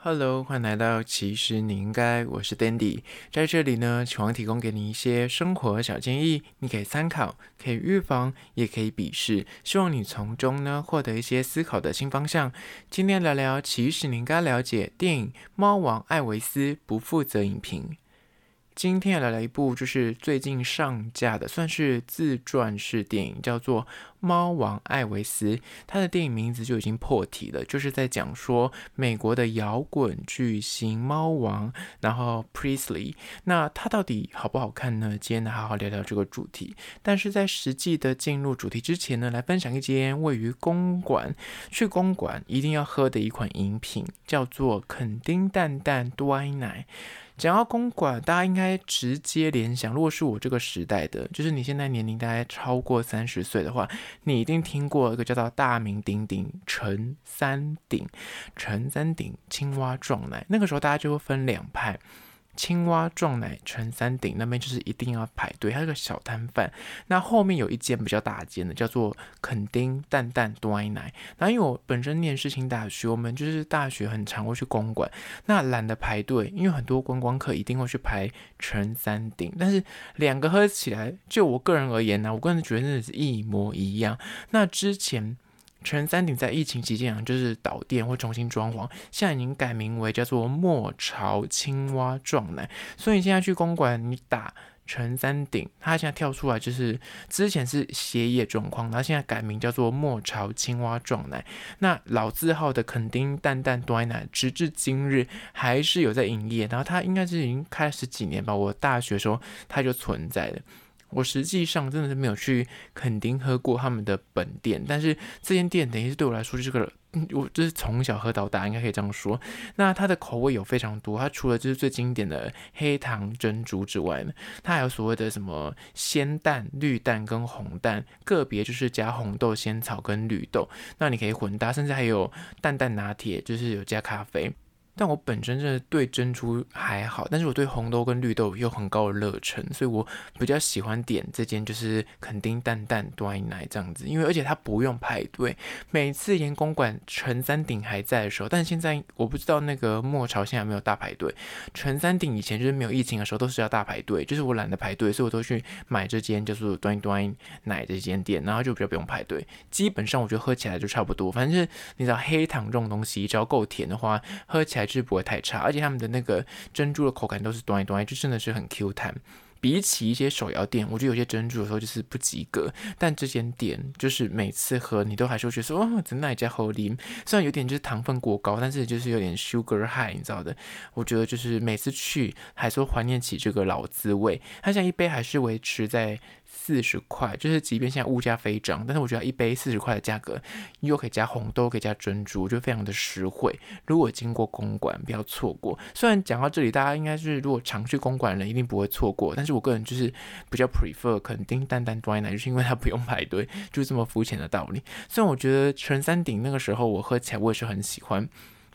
Hello，欢迎来到其实你应该，我是 Dandy，在这里呢，希望提供给你一些生活小建议，你可以参考，可以预防，也可以鄙视，希望你从中呢获得一些思考的新方向。今天聊聊，其实你应该了解电影《猫王艾维斯不负责影评》。今天要来聊一部就是最近上架的，算是自传式电影，叫做《猫王艾维斯》。他的电影名字就已经破题了，就是在讲说美国的摇滚巨星猫王，然后 Presley。那他到底好不好看呢？今天来好好聊聊这个主题。但是在实际的进入主题之前呢，来分享一间位于公馆，去公馆一定要喝的一款饮品，叫做肯丁蛋蛋端奶。讲到公馆，大家应该直接联想，如果是我这个时代的，就是你现在年龄大概超过三十岁的话，你一定听过一个叫做大名鼎鼎陈三鼎，陈三鼎青蛙撞奶，那个时候大家就会分两派。青蛙撞奶陈三鼎那边就是一定要排队，它是个小摊贩。那后面有一间比较大间的，叫做肯丁蛋蛋端奶。那因为我本身念世新大学，我们就是大学很常会去公馆，那懒得排队，因为很多观光客一定会去排陈三鼎。但是两个喝起来，就我个人而言呢，我个人觉得真的是一模一样。那之前。陈三鼎在疫情期间啊，就是倒店或重新装潢，现在已经改名为叫做莫潮青蛙撞奶。所以你现在去公馆，你打陈三鼎，他现在跳出来就是之前是歇业状况，然后现在改名叫做莫潮青蛙撞奶。那老字号的肯丁蛋蛋端奶，直至今日还是有在营业，然后它应该是已经开了十几年吧。我大学时候它就存在了。我实际上真的是没有去垦丁喝过他们的本店，但是这间店等于是对我来说就是个，我就是从小喝到大，应该可以这样说。那它的口味有非常多，它除了就是最经典的黑糖珍珠之外呢，它还有所谓的什么鲜蛋、绿蛋跟红蛋，个别就是加红豆、仙草跟绿豆，那你可以混搭，甚至还有蛋蛋拿铁，就是有加咖啡。但我本身真的对珍珠还好，但是我对红豆跟绿豆有很高的热忱，所以我比较喜欢点这间就是肯丁蛋蛋端奶这样子，因为而且它不用排队。每次盐公馆陈三鼎还在的时候，但现在我不知道那个莫潮现在有没有大排队。陈三鼎以前就是没有疫情的时候都是要大排队，就是我懒得排队，所以我都去买这间叫做端端奶这间店，然后就比较不用排队。基本上我觉得喝起来就差不多，反正就是你知道黑糖这种东西，只要够甜的话，喝起来。是不会太差，而且他们的那个珍珠的口感都是端一端，就真的是很 Q 弹。比起一些手摇店，我觉得有些珍珠的时候就是不及格，但这间店就是每次喝你都还是会觉得说，哦，真的加好啉。虽然有点就是糖分过高，但是就是有点 sugar high，你知道的。我觉得就是每次去还说怀念起这个老滋味。它现在一杯还是维持在。四十块，就是即便现在物价飞涨，但是我觉得一杯四十块的价格，又可以加红豆，可以加珍珠，就非常的实惠。如果经过公馆，不要错过。虽然讲到这里，大家应该是如果常去公馆的人一定不会错过，但是我个人就是比较 prefer 肯定蛋蛋端奶，就是因为它不用排队，就这么肤浅的道理。虽然我觉得陈三鼎那个时候我喝起来我也是很喜欢。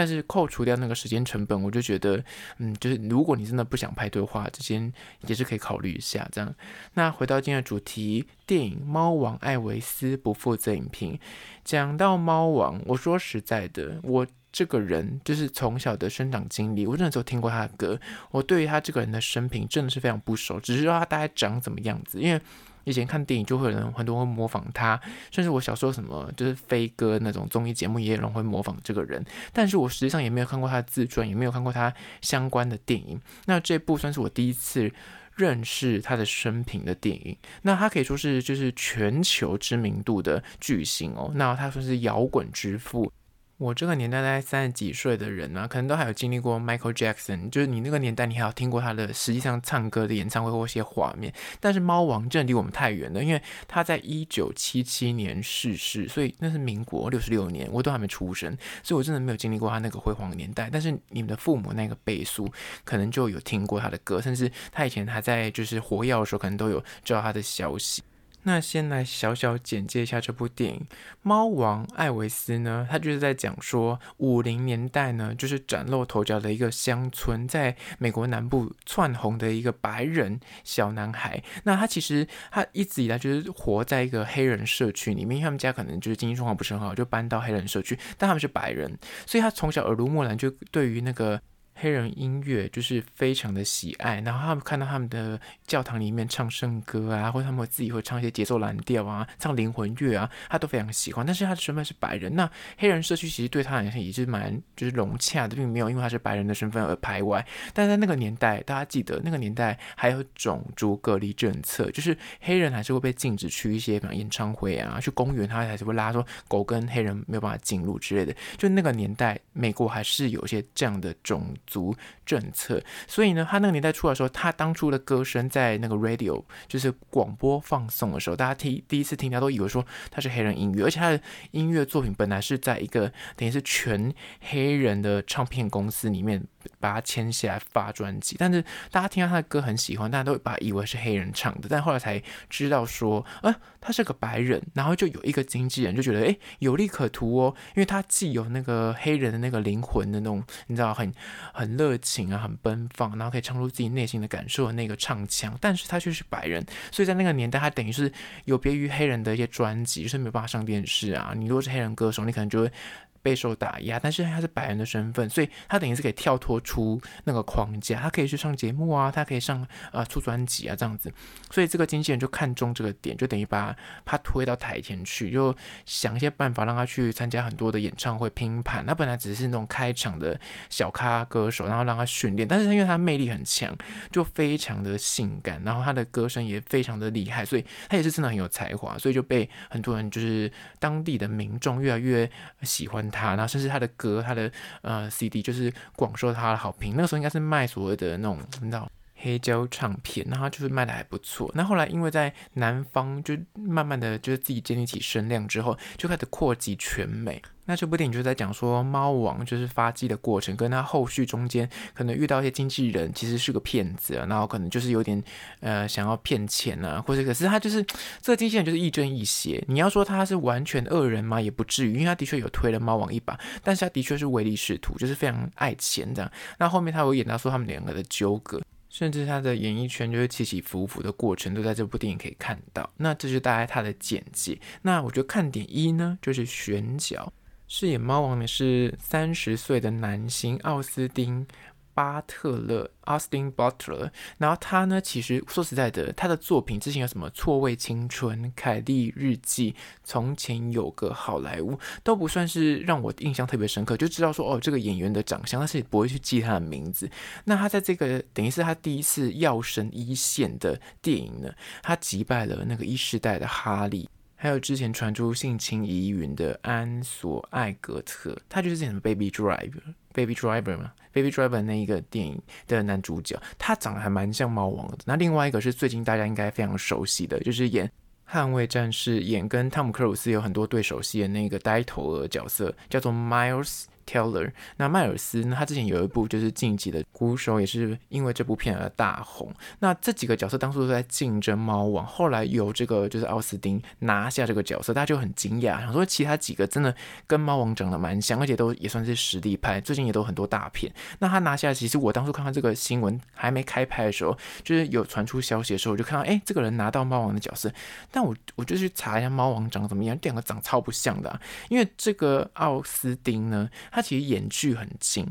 但是扣除掉那个时间成本，我就觉得，嗯，就是如果你真的不想排队的话，这间也是可以考虑一下这样。那回到今天的主题，电影《猫王艾维斯不负责影评》，讲到猫王，我说实在的，我这个人就是从小的生长经历，我真的只有听过他的歌，我对于他这个人的生平真的是非常不熟，只是说他大概长怎么样子，因为。以前看电影就会有人很多人会模仿他，甚至我小时候什么就是飞哥那种综艺节目也有人会模仿这个人，但是我实际上也没有看过他的自传，也没有看过他相关的电影。那这部算是我第一次认识他的生平的电影。那他可以说是就是全球知名度的巨星哦，那他算是摇滚之父。我这个年代大概三十几岁的人呢、可能都还有经历过 Michael Jackson，就是你那个年代，你还有听过他的实际上唱歌的演唱会或一些画面。但是猫王真的离我们太远了，因为他在一九七七年逝世，所以那是民国六十六年，我都还没出生，所以我真的没有经历过他那个辉煌年代。但是你们的父母那个辈数，可能就有听过他的歌，甚至他以前还在就是活跃的时候，可能都有知道他的消息。那先来小小简介一下这部电影《猫王艾维斯》呢，他就是在讲说五零年代呢，就是崭露头角的一个乡村，在美国南部窜红的一个白人小男孩。那他其实他一直以来就是活在一个黑人社区里面，他们家可能就是经济状况不是很好，就搬到黑人社区，但他们是白人，所以他从小耳濡目染，就对于那个。黑人音乐就是非常的喜爱，然后他们看到他们的教堂里面唱圣歌啊，或者他们自己会唱一些节奏蓝调啊，唱灵魂乐啊，他都非常喜欢。但是他的身份是白人，那黑人社区其实对他来说也是蛮就是融洽的，并没有因为他是白人的身份而排外。但在那个年代，大家记得那个年代还有种族隔离政策，就是黑人还是会被禁止去一些比如演唱会啊，去公园，他还是会拉说狗跟黑人没有办法进入之类的。就那个年代，美国还是有一些这样的种。族政策，所以呢，他那个年代出来的时候，他当初的歌声在那个 radio 就是广播放送的时候，大家听第一次听他都以为说他是黑人音乐，而且他的音乐作品本来是在一个等于是全黑人的唱片公司里面。把他签下来发专辑，但是大家听到他的歌很喜欢，大家都把以为是黑人唱的，但后来才知道说，啊，他是个白人，然后就有一个经纪人就觉得，哎，有利可图哦，因为他既有那个黑人的那个灵魂的那种，你知道，很很热情啊，很奔放，然后可以唱出自己内心的感受的那个唱腔，但是他却是白人，所以在那个年代，他等于是有别于黑人的一些专辑，就是没有办法上电视啊，你如果是黑人歌手，你可能就会。备受打压，但是他是白人的身份，所以他等于是可以跳脱出那个框架，他可以去上节目啊，他可以上呃出专辑啊这样子，所以这个经纪人就看中这个点，就等于把他推到台前去，就想一些办法让他去参加很多的演唱会拼盘。他本来只是那种开场的小咖歌手，然后让他训练，但是因为他魅力很强，就非常的性感，然后他的歌声也非常的厉害，所以他也是真的很有才华，所以就被很多人就是当地的民众越来越喜欢。他，然后甚至他的歌，他的呃 CD 就是广受他的好评。那个时候应该是卖所谓的那种，你知道黑胶唱片，然后就是卖的还不错。那后来因为在南方就慢慢的就是自己建立起声量之后，就开始扩及全美。那这部电影就在讲说，猫王就是发迹的过程，跟他后续中间可能遇到一些经纪人，其实是个骗子，然后可能就是有点呃想要骗钱啊，或者可是他就是这个经纪人就是亦正亦邪。你要说他是完全恶人吗？也不至于，因为他的确有推了猫王一把，但是他的确是唯利是图，就是非常爱钱这样。那后面他有演到说他们两个的纠葛，甚至他的演艺圈就是起起伏伏的过程，都在这部电影可以看到。那这是大概他的简介。那我觉得看点一呢，就是选角。饰演猫王的是三十岁的男星奥斯汀·巴特勒 （Austin Butler）。然后他呢，其实说实在的，他的作品之前有什么《错位青春》、《凯莉日记》、《从前有个好莱坞》，都不算是让我印象特别深刻，就知道说哦，这个演员的长相，但是也不会去记他的名字。那他在这个等于是他第一次跃升一线的电影呢，他击败了那个一世代的哈利。还有之前传出性侵疑云的安索艾格特，他就是演 Baby Driver，Baby Driver 嘛，Baby Driver 那一个电影的男主角，他长得还蛮像猫王的。那另外一个是最近大家应该非常熟悉的，就是演捍卫战士，演跟汤姆克鲁斯有很多对手戏的那个呆头鹅角色，叫做 Miles。Teller，那迈尔斯呢？他之前有一部就是《晋级的鼓手》，也是因为这部片而大红。那这几个角色当初都在竞争猫王，后来由这个就是奥斯汀拿下这个角色，大家就很惊讶，想说其他几个真的跟猫王长得蛮像，而且都也算是实力派，最近也都很多大片。那他拿下，其实我当初看到这个新闻还没开拍的时候，就是有传出消息的时候，我就看到哎，这个人拿到猫王的角色，但我我就去查一下猫王长得怎么样，这两个长超不像的啊，因为这个奥斯汀呢，他。他其实眼距很近，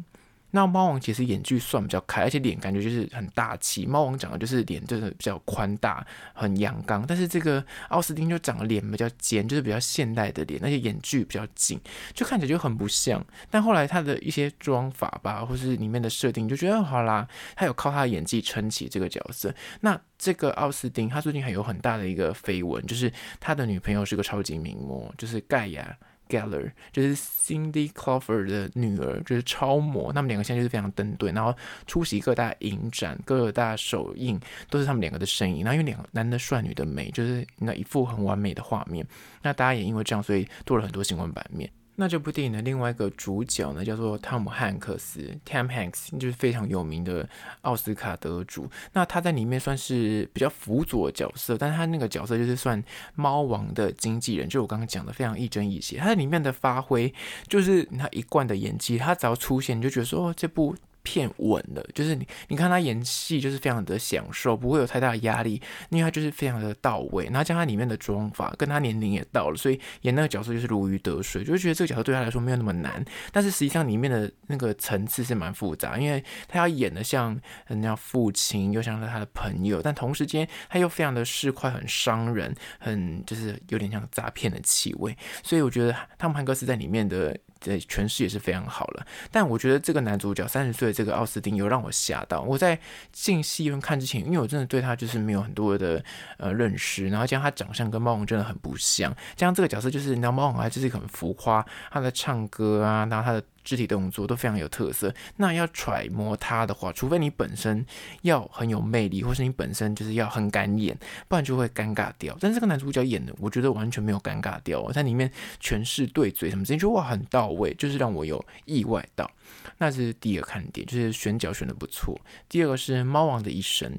那猫王其实眼距算比较开，而且脸感觉就是很大气。猫王长得就是脸就是比较宽大，很阳刚，但是这个奥斯汀就长得脸比较尖，就是比较现代的脸，而且眼距比较精，就看起来就很不像。但后来他的一些妆法吧，或是里面的设定，就觉得好啦，他有靠他的演技撑起这个角色。那这个奥斯汀，他最近还有很大的一个绯闻，就是他的女朋友是个超级名模，就是盖亚。Geller 就是 Cindy Crawford 的女儿，就是超模。他们两个现在就是非常登对，然后出席各大影展、各大首映都是他们两个的身影。然后因为两个男的帅，女的美，就是那一副很完美的画面。那大家也因为这样，所以多了很多新闻版面。那这部电影的另外一个主角呢，叫做汤姆汉克斯 （Tom Hanks），就是非常有名的奥斯卡得主。那他在里面算是比较辅佐的角色，但他那个角色就是算猫王的经纪人，就我刚刚讲的非常亦正亦邪。他在里面的发挥就是他一贯的演技，他只要出现你就觉得说，哦，这部。片稳的，就是你，你看他演戏就是非常的享受，不会有太大的压力，因为他就是非常的到位。然后加上他里面的妆发，跟他年龄也到了，所以演那个角色就是如鱼得水，就觉得这个角色对他来说没有那么难。但是实际上里面的那个层次是蛮复杂，因为他要演的像人家父亲，又像是他的朋友，但同时间他又非常的市侩，很伤人，很就是有点像诈骗的气味。所以我觉得汤姆汉克斯在里面的。的诠释也是非常好了，但我觉得这个男主角三十岁的这个奥斯汀有让我吓到。我在进戏院看之前，因为我真的对他就是没有很多的呃认识，然后加上他长相跟猫王真的很不像，加上这个角色就是你知道猫王还就是很浮夸，他在唱歌啊，然后他的。肢体动作都非常有特色，那要揣摩他的话，除非你本身要很有魅力，或是你本身就是要很敢演，不然就会尴尬掉。但这个男主角演的，我觉得完全没有尴尬掉，在里面诠释对嘴什么之类，就哇很到位，就是让我有意外到。那是第一个看点，就是选角选的不错。第二个是猫王的一生，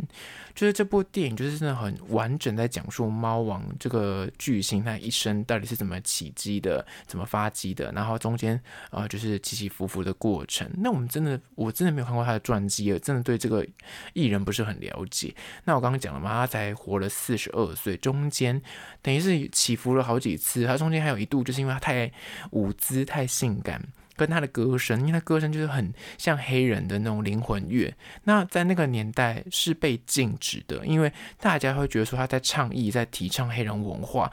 就是这部电影就是真的很完整在讲述猫王这个巨星他一生到底是怎么起机的，怎么发迹的，然后中间啊、就是起起伏伏的过程。那我们真的我真的没有看过他的传记，真的对这个艺人不是很了解。那我刚刚讲了嘛，他才活了四十二岁，中间等于是起伏了好几次，他中间还有一度就是因为他太舞姿太性感。跟他的歌声，因为他歌声就是很像黑人的那种灵魂乐，那在那个年代是被禁止的，因为大家会觉得说他在倡议，在提倡黑人文化。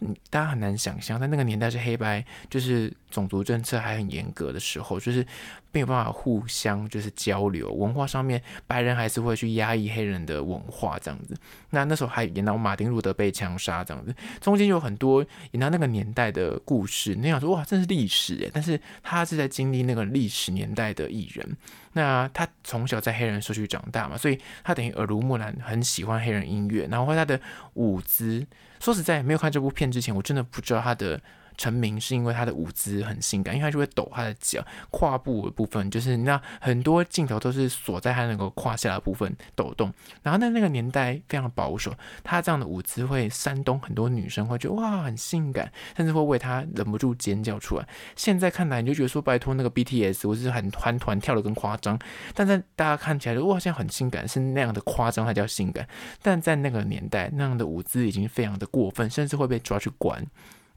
嗯，大家很难想象，在那个年代是黑白，就是种族政策还很严格的时候，就是没有办法互相就是交流，文化上面白人还是会去压抑黑人的文化这样子。那那时候还演到马丁路德被枪杀这样子，中间有很多演到那个年代的故事。你想说哇，这是历史诶，但是他是在经历那个历史年代的艺人。那他从小在黑人社区长大嘛，所以他等于耳濡目染，很喜欢黑人音乐，然后他的舞姿。说实在，没有看这部片之前，我真的不知道他的。成名是因为他的舞姿很性感，因为他就会抖他的脚，胯部的部分就是那很多镜头都是锁在他那个胯下的部分抖动。然后在那个年代非常保守，他这样的舞姿会煽动很多女生会觉得哇很性感，甚至会为他忍不住尖叫出来。现在看来你就觉得说拜托那个 BTS 我是很团团跳的更夸张，但在大家看起来就哇现在很性感，是那样的夸张才叫性感。但在那个年代那样的舞姿已经非常的过分，甚至会被抓去关。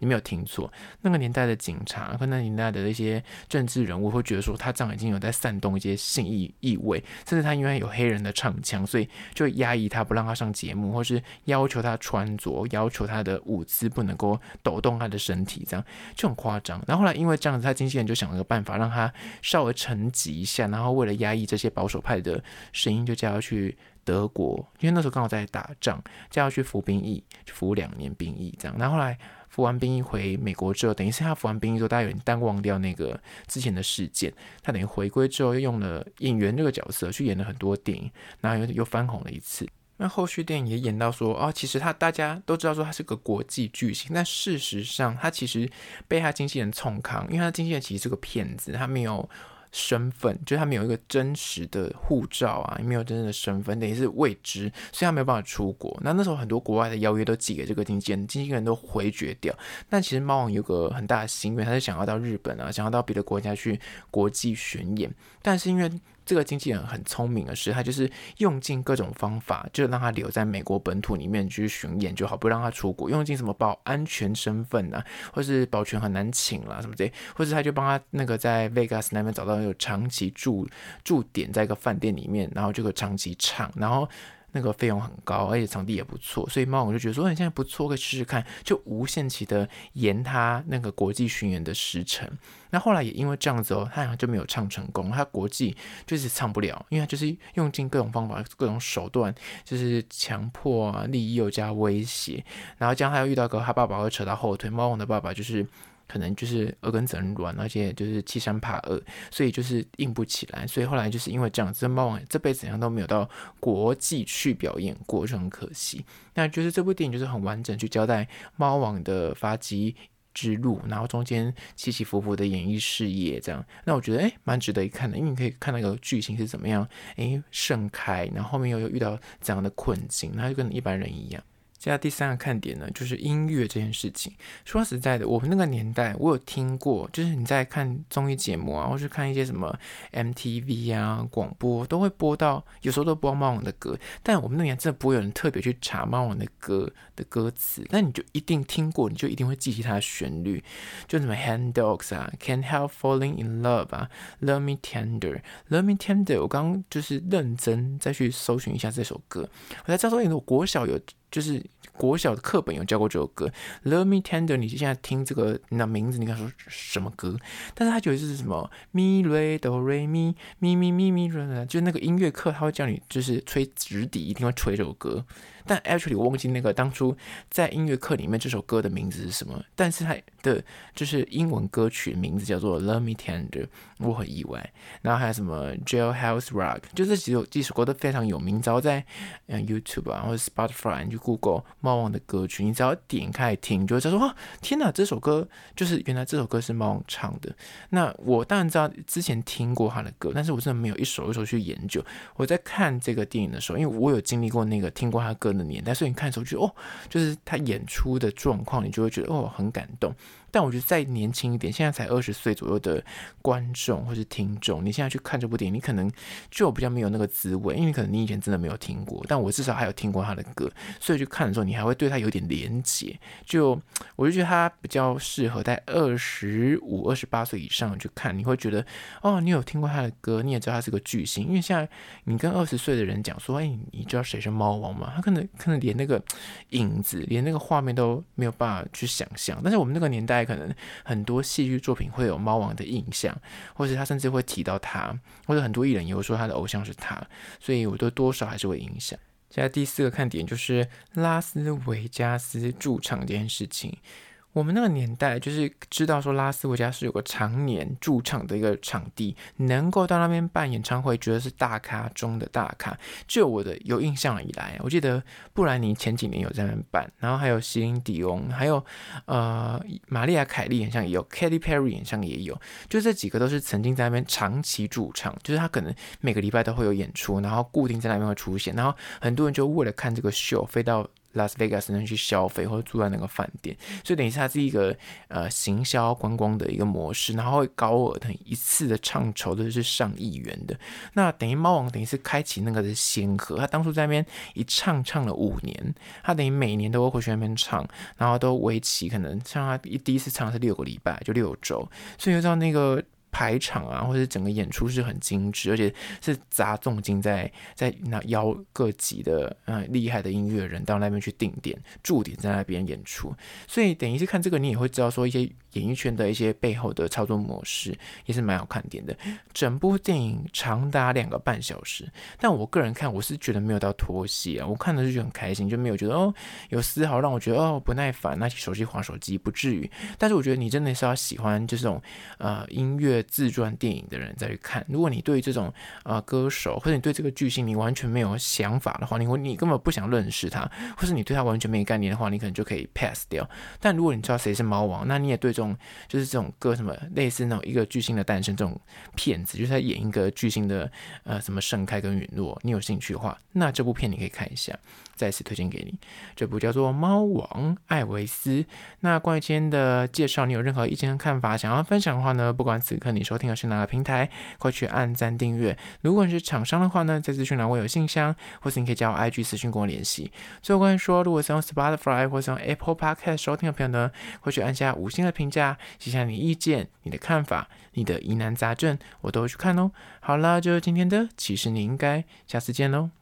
你没有听错，那个年代的警察和那年代的一些政治人物会觉得说他这样已经有在煽动一些性意意味，甚至他因为有黑人的唱腔，所以就压抑他不让他上节目，或是要求他穿着，要求他的舞姿不能够抖动他的身体，这样就很夸张。然后后来因为这样子，他经纪人就想了个办法，让他稍微沉寂一下，然后为了压抑这些保守派的声音，就叫他去德国，因为那时候刚好在打仗，叫他去服兵役，服两年兵役这样。然后后来。服完兵役回美国之后，等于是他服完兵役之后，大家有点淡忘掉那个之前的事件。他等于回归之后，又用了演员这个角色去演了很多电影，然后又又翻红了一次。那后续电影也演到说，哦，其实他大家都知道说他是个国际巨星，但事实上他其实被他经纪人冲康，因为他经纪人其实是个骗子，他没有。身份就是他们有一个真实的护照啊，也没有真正的身份，等于是未知，所以他没有办法出国。那那时候很多国外的邀约都寄给这个经纪人，经纪人都回绝掉。但其实猫王有个很大的心愿，他是想要到日本啊，想要到别的国家去国际巡演，但是因为。这个经纪人很聪明的是，他就是用尽各种方法，就让他留在美国本土里面去巡演就好，不让他出国。用尽什么保安全身份啊，或是保全很难请啦、啊，什么的，或者他就帮他那个在 Vegas 那边找到有长期住住点，在一个饭店里面，然后就可长期唱，然后。那个费用很高，而且场地也不错，所以猫王就觉得说，你现在不错，可以试试看，就无限期的延他那个国际巡演的时程。那后来也因为这样子哦，他好像就没有唱成功，他国际就是唱不了，因为他就是用尽各种方法、各种手段，就是强迫啊、利诱加威胁，然后这样他又遇到个他爸爸会扯他后腿，猫王的爸爸就是。可能就是耳根子很软，而且就是欺善怕恶，所以就是硬不起来。所以后来就是因为这样子，猫王这辈子好像都没有到国际去表演过，就很可惜。那就是这部电影就是很完整去交代猫王的发迹之路，然后中间起起伏伏的演艺事业，这样，那我觉得诶蛮值得一看的，因为你可以看那个剧情是怎么样，诶盛开，然后后面又又遇到怎样的困境，那就跟一般人一样。接下来第三个看点呢，就是音乐这件事情。说实在的，我们那个年代，我有听过，就是你在看综艺节目啊，或是看一些什么 MTV 啊广播，都会播到，有时候都播猫王的歌。但我们那年真的不会有人特别去查猫王的歌的歌词，但你就一定听过，你就一定会记起它的旋律，就什么 Hand Dogs 啊，Can't Help Falling in Love 啊，Love Me Tender，Love Me Tender。我刚就是认真再去搜寻一下这首歌，我才知道说，因为我国小有。就是国小的课本有教过这首歌，Love Me Tender。你现在听这个那名字，你敢说什么歌？但是他觉得是什么咪瑞哆瑞咪咪咪咪咪瑞，就那个音乐课他会叫你就是吹直笛，一定会吹这首歌。但 actually 我忘记那个当初在音乐课里面这首歌的名字是什么，但是它的就是英文歌曲名字叫做 Love Me Tender，我很意外。然后还有什么 Jailhouse Rock，就这几首几首歌都非常有名，只要在嗯 YouTube 啊或者 Spotify 你去 Google 猫王的歌曲，你只要点开听，就会知道说哇天哪，这首歌就是原来这首歌是猫王唱的。那我当然知道之前听过他的歌，但是我真的没有一首一首去研究。我在看这个电影的时候，因为我有经历过那个听过他歌的年代，所以你看的时候就哦，就是他演出的状况，你就会觉得哦很感动。但我觉得再年轻一点，现在才二十岁左右的观众或是听众，你现在去看这部电影，你可能就比较没有那个滋味，因为可能你以前真的没有听过，但我至少还有听过他的歌，所以去看的时候，你还会对他有点连结。就我就觉得他比较适合在二十五、二十八岁以上去看，你会觉得哦，你有听过他的歌，你也知道他是个巨星。因为现在你跟二十岁的人讲说，哎，你知道谁是猫王吗？他可能可能连那个影子，连那个画面都没有办法去想象。但是我们那个年代。可能很多戏剧作品会有猫王的印象，或是他甚至会提到他，或者很多艺人也会说他的偶像是他，所以我都多少还是会影响。现在第四个看点就是拉斯维加斯驻场这件事情。我们那个年代就是知道说拉斯维加斯有个常年驻场的一个场地，能够到那边办演唱会，觉得是大咖中的大咖。就我的有印象以来，我记得布兰妮前几年有在那边办，然后还有席琳迪翁，还有呃玛丽亚凯莉演唱也有，Katy Perry 演唱也有，就这几个都是曾经在那边长期驻场，就是他可能每个礼拜都会有演出，然后固定在那边会出现，然后很多人就为了看这个秀飞到。拉斯维加斯能去消费或者住在那个饭店，所以等于是它是一个呃行销观光的一个模式，然后会高额的一次的唱酬都是上亿元的。那等于猫王等于是开启那个的先河，他当初在那边一唱唱了五年，他等于每年都会回去那边唱，然后都为期可能像他一第一次唱是六个礼拜，就六周，所以就知道那个。排场啊，或者整个演出是。很精致，而且是。砸重金在在那邀各级的嗯厉害的音乐人到那边去定点驻点在那边演出，所以等于是。看这个你也会知道说一些演艺圈的一些背后的操作模式也是。蛮好看点的。整部电影长达两个半小时，但我个人看我是。觉得没有到拖戏啊，我看的是。觉得很开心，就没有觉得哦有丝毫让我觉得哦不耐烦，拿起手机滑手机不至于。但是。我觉得你真的是。要喜欢就是。这种呃音乐。自传电影的人再去看，如果你对这种呃歌手，或者你对这个巨星你完全没有想法的话，你你根本不想认识他，或是你对他完全没概念的话，你可能就可以 pass 掉。但如果你知道谁是猫王，那你也对这种就是这种歌什么类似那种一个巨星的诞生这种片子，就是他演一个巨星的呃什么盛开跟陨落，你有兴趣的话，那这部片你可以看一下。再次推荐给你，这部叫做《猫王艾维斯》。那关于今天的介绍，你有任何意见和看法，想要分享的话呢？不管此刻你收听的是哪个平台，快去按赞订阅。如果你是厂商的话呢，在资讯栏我有信箱，或是你可以加我 IG 私讯跟我联系。最后关于说，如果是用 Spotify 或是用 Apple Podcast 收听的朋友呢，快去按下五星的评价，写下你意见、你的看法、你的疑难杂症，我都会去看哦。好了，就是今天的，其实你应该下次见喽。